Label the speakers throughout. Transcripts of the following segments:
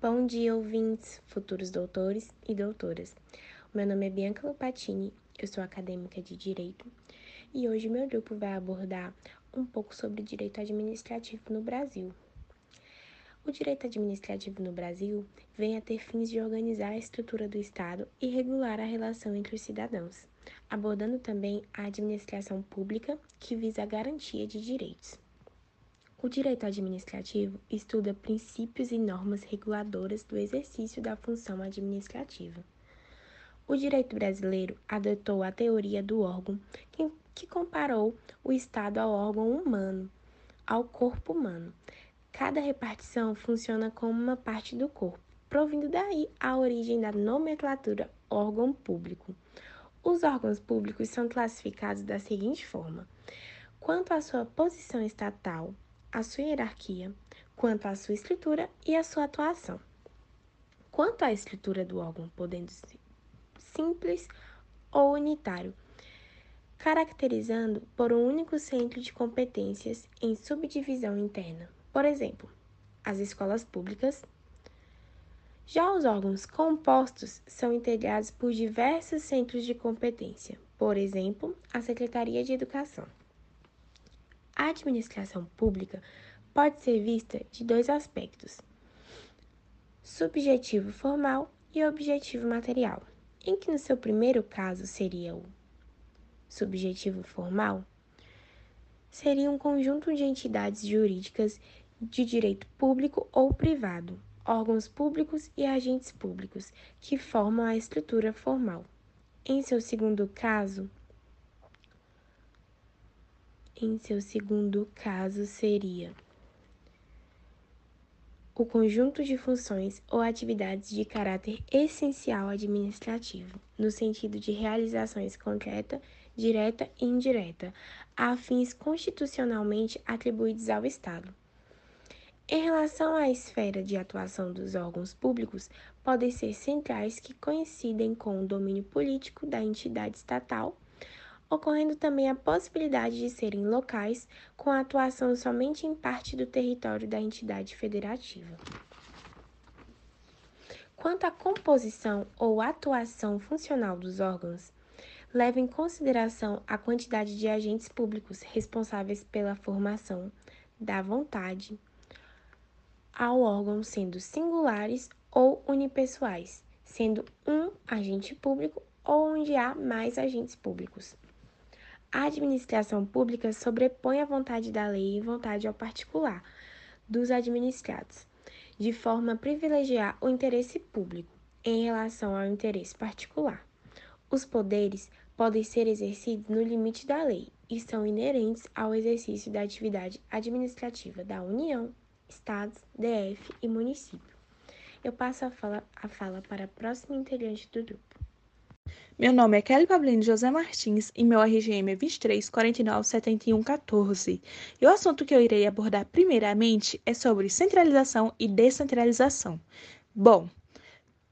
Speaker 1: Bom dia, ouvintes, futuros doutores e doutoras. Meu nome é Bianca Lupatini, eu sou acadêmica de Direito e hoje meu grupo vai abordar um pouco sobre direito administrativo no Brasil. O direito administrativo no Brasil vem a ter fins de organizar a estrutura do Estado e regular a relação entre os cidadãos, abordando também a administração pública, que visa a garantia de direitos. O direito administrativo estuda princípios e normas reguladoras do exercício da função administrativa. O direito brasileiro adotou a teoria do órgão, que comparou o Estado ao órgão humano, ao corpo humano. Cada repartição funciona como uma parte do corpo, provindo daí a origem da nomenclatura órgão público. Os órgãos públicos são classificados da seguinte forma: quanto à sua posição estatal, a sua hierarquia, quanto à sua estrutura e à sua atuação. Quanto à estrutura do órgão, podendo ser simples ou unitário, caracterizando por um único centro de competências em subdivisão interna. Por exemplo, as escolas públicas. Já os órgãos compostos são integrados por diversos centros de competência, por exemplo, a Secretaria de Educação. A administração pública pode ser vista de dois aspectos: subjetivo formal e objetivo material, em que no seu primeiro caso seria o subjetivo formal, seria um conjunto de entidades jurídicas de direito público ou privado, órgãos públicos e agentes públicos, que formam a estrutura formal. Em seu segundo caso, em seu segundo caso seria o conjunto de funções ou atividades de caráter essencial administrativo, no sentido de realizações concreta, direta e indireta, a fins constitucionalmente atribuídos ao Estado. Em relação à esfera de atuação dos órgãos públicos, podem ser centrais que coincidem com o domínio político da entidade estatal ocorrendo também a possibilidade de serem locais com atuação somente em parte do território da entidade federativa. Quanto à composição ou atuação funcional dos órgãos, leva em consideração a quantidade de agentes públicos responsáveis pela formação da vontade ao órgão sendo singulares ou unipessoais, sendo um agente público ou onde há mais agentes públicos. A administração pública sobrepõe a vontade da lei e vontade ao particular dos administrados, de forma a privilegiar o interesse público em relação ao interesse particular. Os poderes podem ser exercidos no limite da lei e são inerentes ao exercício da atividade administrativa da União, Estados, DF e município. Eu passo a fala, a fala para a próxima integrante do grupo.
Speaker 2: Meu nome é Kelly Pablini José Martins e meu RGM é 23 49 71 14. E o assunto que eu irei abordar primeiramente é sobre centralização e descentralização. Bom,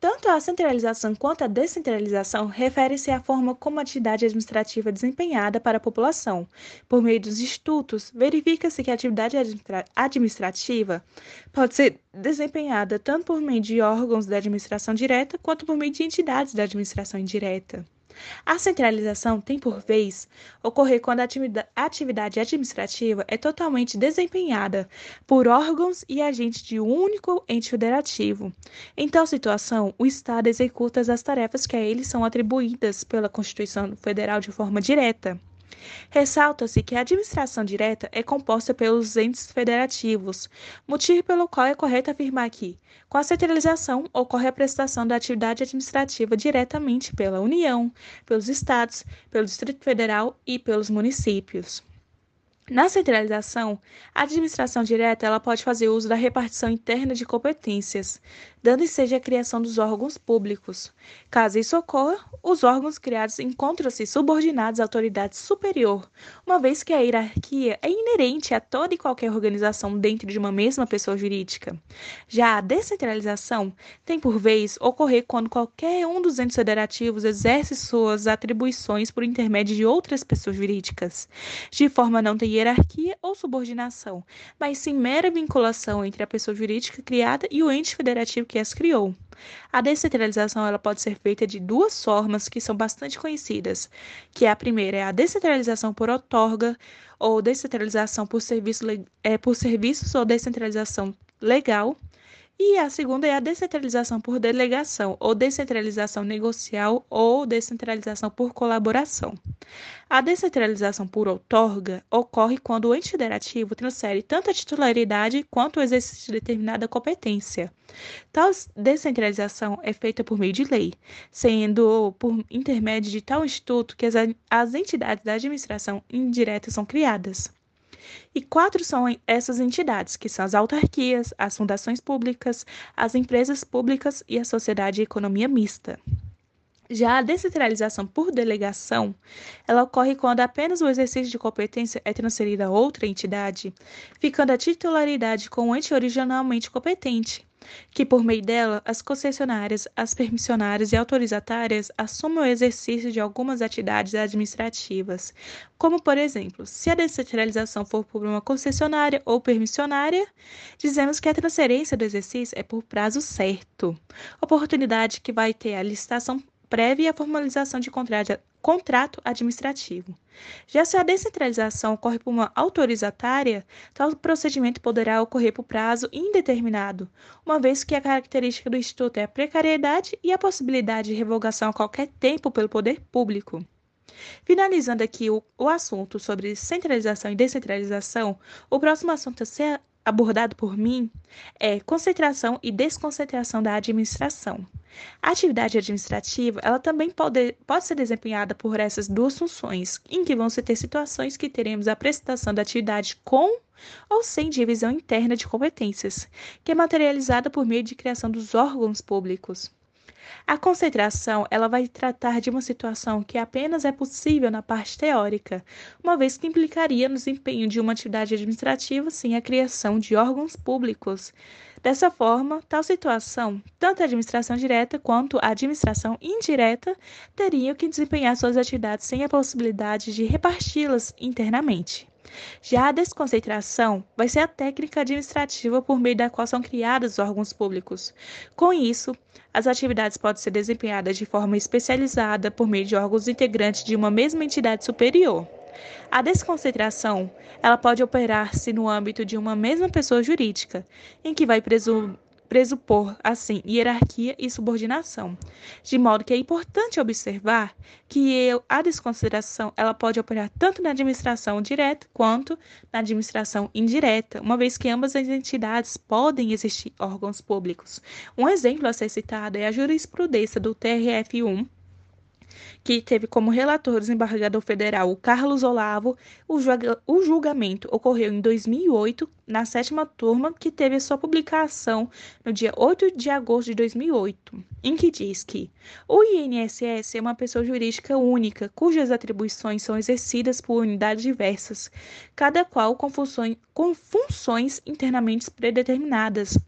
Speaker 2: tanto a centralização quanto a descentralização referem-se à forma como a atividade administrativa é desempenhada para a população. Por meio dos institutos, verifica-se que a atividade administra administrativa pode ser desempenhada tanto por meio de órgãos da administração direta quanto por meio de entidades da administração indireta. A centralização tem, por vez, ocorrer quando a atividade administrativa é totalmente desempenhada por órgãos e agentes de um único ente federativo. Em tal situação, o Estado executa as tarefas que a ele são atribuídas pela Constituição Federal de forma direta. Ressalta-se que a administração direta é composta pelos entes federativos, motivo pelo qual é correto afirmar que, com a centralização, ocorre a prestação da atividade administrativa diretamente pela União, pelos estados, pelo Distrito Federal e pelos municípios. Na centralização, a administração direta ela pode fazer uso da repartição interna de competências, dando seja a criação dos órgãos públicos. Caso isso ocorra, os órgãos criados encontram-se subordinados à autoridade superior, uma vez que a hierarquia é inerente a toda e qualquer organização dentro de uma mesma pessoa jurídica. Já a descentralização tem por vez ocorrer quando qualquer um dos entes federativos exerce suas atribuições por intermédio de outras pessoas jurídicas, de forma não ter hierarquia ou subordinação, mas sim mera vinculação entre a pessoa jurídica criada e o ente federativo que as criou. A descentralização ela pode ser feita de duas formas que são bastante conhecidas, que a primeira é a descentralização por outorga ou descentralização por, serviço, é, por serviços ou descentralização legal, e a segunda é a descentralização por delegação, ou descentralização negocial, ou descentralização por colaboração. A descentralização por outorga ocorre quando o ente federativo transfere tanto a titularidade quanto o exercício de determinada competência. Tal descentralização é feita por meio de lei, sendo por intermédio de tal instituto que as, as entidades da administração indireta são criadas. E quatro são essas entidades, que são as autarquias, as fundações públicas, as empresas públicas e a sociedade de economia mista. Já a descentralização por delegação, ela ocorre quando apenas o exercício de competência é transferido a outra entidade, ficando a titularidade com o ente originalmente competente, que por meio dela as concessionárias, as permissionárias e autorizatárias assumem o exercício de algumas atividades administrativas, como por exemplo, se a descentralização for por uma concessionária ou permissionária, dizemos que a transferência do exercício é por prazo certo, oportunidade que vai ter a licitação prévia a formalização de contrato administrativo. Já se a descentralização ocorre por uma autorizatária, tal procedimento poderá ocorrer por prazo indeterminado, uma vez que a característica do Instituto é a precariedade e a possibilidade de revogação a qualquer tempo pelo poder público. Finalizando aqui o, o assunto sobre centralização e descentralização, o próximo assunto a ser abordado por mim é concentração e desconcentração da administração. A atividade administrativa, ela também pode, pode ser desempenhada por essas duas funções, em que vão se ter situações que teremos a prestação da atividade com ou sem divisão interna de competências, que é materializada por meio de criação dos órgãos públicos. A concentração, ela vai tratar de uma situação que apenas é possível na parte teórica, uma vez que implicaria no desempenho de uma atividade administrativa sem a criação de órgãos públicos. Dessa forma, tal situação, tanto a administração direta quanto a administração indireta teriam que desempenhar suas atividades sem a possibilidade de reparti-las internamente. Já a desconcentração vai ser a técnica administrativa por meio da qual são criados órgãos públicos. Com isso, as atividades podem ser desempenhadas de forma especializada por meio de órgãos integrantes de uma mesma entidade superior. A desconcentração, ela pode operar-se no âmbito de uma mesma pessoa jurídica, em que vai presumir pressupor, assim, hierarquia e subordinação, de modo que é importante observar que a desconsideração ela pode operar tanto na administração direta quanto na administração indireta, uma vez que ambas as entidades podem existir órgãos públicos. Um exemplo a ser citado é a jurisprudência do TRF1 que teve como relator o desembargador federal Carlos Olavo. O, o julgamento ocorreu em 2008, na sétima turma, que teve sua publicação no dia 8 de agosto de 2008, em que diz que o INSS é uma pessoa jurídica única, cujas atribuições são exercidas por unidades diversas, cada qual com funções, com funções internamente predeterminadas.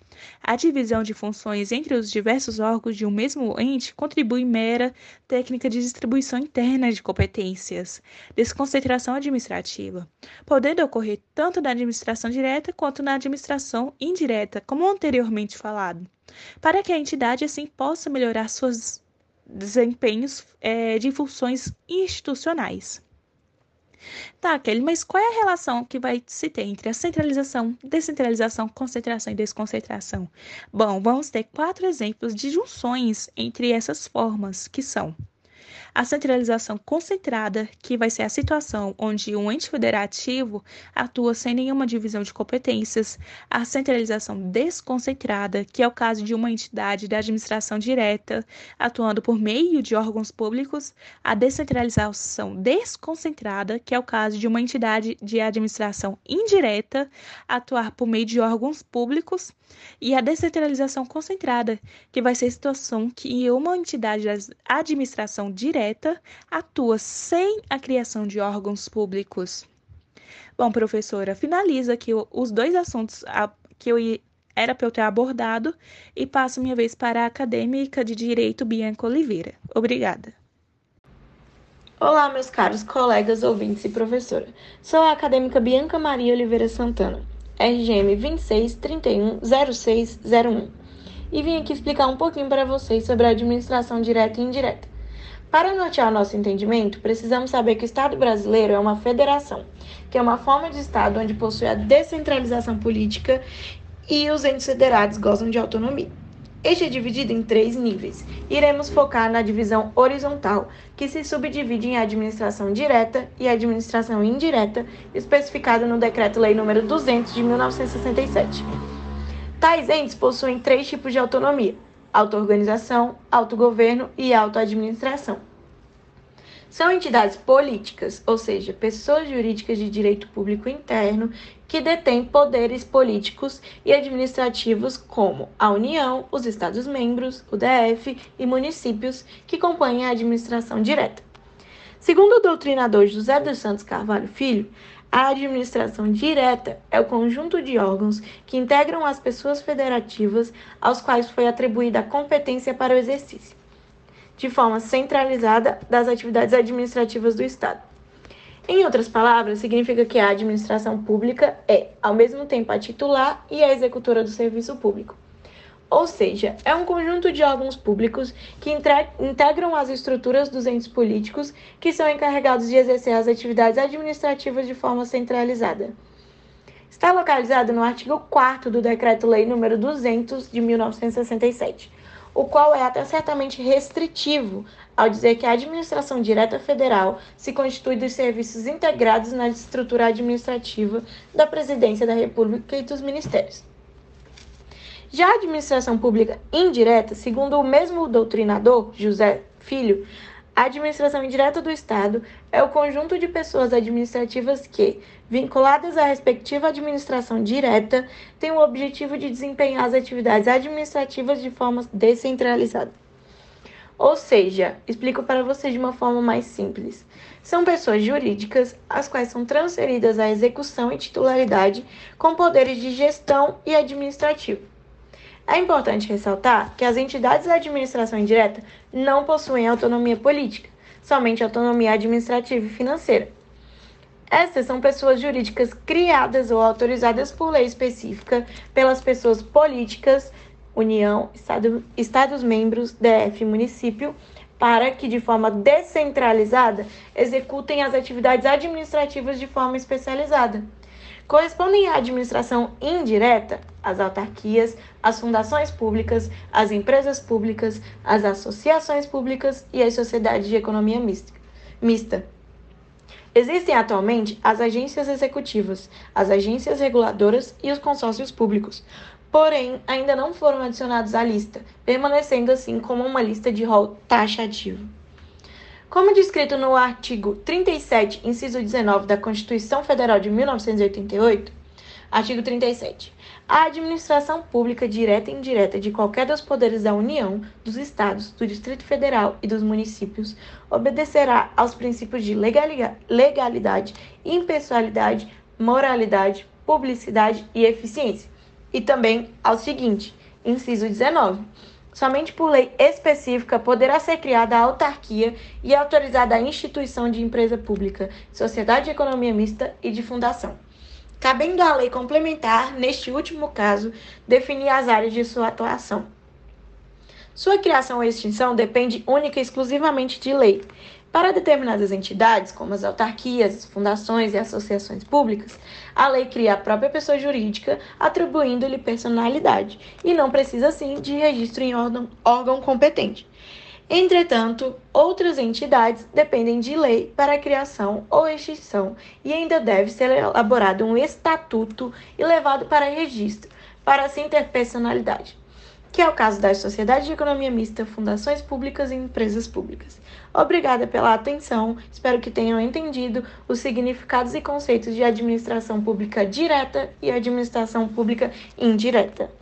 Speaker 2: A divisão de funções entre os diversos órgãos de um mesmo ente contribui mera técnica de distribuição interna de competências, desconcentração administrativa, podendo ocorrer tanto na administração direta quanto na administração indireta, como anteriormente falado, para que a entidade assim possa melhorar seus desempenhos é, de funções institucionais. Tá, Kelly, mas qual é a relação que vai se ter entre a centralização, descentralização, concentração e desconcentração? Bom, vamos ter quatro exemplos de junções entre essas formas, que são a centralização concentrada, que vai ser a situação onde um ente federativo atua sem nenhuma divisão de competências. A centralização desconcentrada, que é o caso de uma entidade da administração direta atuando por meio de órgãos públicos. A descentralização desconcentrada, que é o caso de uma entidade de administração indireta atuar por meio de órgãos públicos. E a descentralização concentrada, que vai ser a situação que uma entidade da administração direta direta atua sem a criação de órgãos públicos. Bom, professora, finaliza aqui os dois assuntos que eu era para eu ter abordado e passo minha vez para a acadêmica de Direito Bianca Oliveira. Obrigada.
Speaker 3: Olá, meus caros colegas, ouvintes e professora. Sou a acadêmica Bianca Maria Oliveira Santana, RGM 26310601, e vim aqui explicar um pouquinho para vocês sobre a administração direta e indireta. Para nortear nosso entendimento, precisamos saber que o Estado brasileiro é uma federação, que é uma forma de Estado onde possui a descentralização política e os entes federados gozam de autonomia. Este é dividido em três níveis. Iremos focar na divisão horizontal, que se subdivide em administração direta e administração indireta, especificado no Decreto-Lei nº 200 de 1967. Tais entes possuem três tipos de autonomia: auto-organização, autogoverno e auto-administração. São entidades políticas, ou seja, pessoas jurídicas de direito público interno que detêm poderes políticos e administrativos como a União, os Estados-membros, o DF e municípios que compõem a administração direta. Segundo o doutrinador José dos Santos Carvalho Filho, a administração direta é o conjunto de órgãos que integram as pessoas federativas aos quais foi atribuída a competência para o exercício de forma centralizada das atividades administrativas do Estado. Em outras palavras, significa que a administração pública é, ao mesmo tempo, a titular e a executora do serviço público. Ou seja, é um conjunto de órgãos públicos que integram as estruturas dos entes políticos que são encarregados de exercer as atividades administrativas de forma centralizada. Está localizado no artigo 4 do Decreto-Lei nº 200 de 1967 o qual é até certamente restritivo ao dizer que a administração direta federal se constitui dos serviços integrados na estrutura administrativa da Presidência da República e dos ministérios. Já a administração pública indireta, segundo o mesmo doutrinador, José Filho, a administração indireta do Estado é o conjunto de pessoas administrativas que, vinculadas à respectiva administração direta, têm o objetivo de desempenhar as atividades administrativas de forma descentralizada. Ou seja, explico para você de uma forma mais simples. São pessoas jurídicas as quais são transferidas à execução e titularidade com poderes de gestão e administrativo. É importante ressaltar que as entidades da administração indireta não possuem autonomia política, somente autonomia administrativa e financeira. Essas são pessoas jurídicas criadas ou autorizadas por lei específica pelas pessoas políticas, União, Estado, Estados-membros, DF município, para que, de forma descentralizada, executem as atividades administrativas de forma especializada correspondem à administração indireta as autarquias, as fundações públicas, as empresas públicas, as associações públicas e as sociedades de economia mista. Existem atualmente as agências executivas, as agências reguladoras e os consórcios públicos, porém ainda não foram adicionados à lista, permanecendo assim como uma lista de rol taxativo. Como descrito no artigo 37, inciso 19 da Constituição Federal de 1988, artigo 37. A administração pública direta e indireta de qualquer dos poderes da União, dos Estados, do Distrito Federal e dos municípios obedecerá aos princípios de legalidade, impessoalidade, moralidade, publicidade e eficiência. E também ao seguinte, inciso 19 somente por lei específica poderá ser criada a autarquia e autorizada a instituição de empresa pública, sociedade de economia mista e de fundação. Cabendo à lei complementar, neste último caso, definir as áreas de sua atuação. Sua criação ou extinção depende única e exclusivamente de lei, para determinadas entidades, como as autarquias, as fundações e associações públicas, a lei cria a própria pessoa jurídica, atribuindo-lhe personalidade, e não precisa, assim, de registro em órgão, órgão competente. Entretanto, outras entidades dependem de lei para a criação ou extinção e ainda deve ser elaborado um estatuto e levado para registro, para assim ter personalidade que é o caso das sociedades de economia mista, fundações públicas e empresas públicas. Obrigada pela atenção, espero que tenham entendido os significados e conceitos de administração pública direta e administração pública indireta.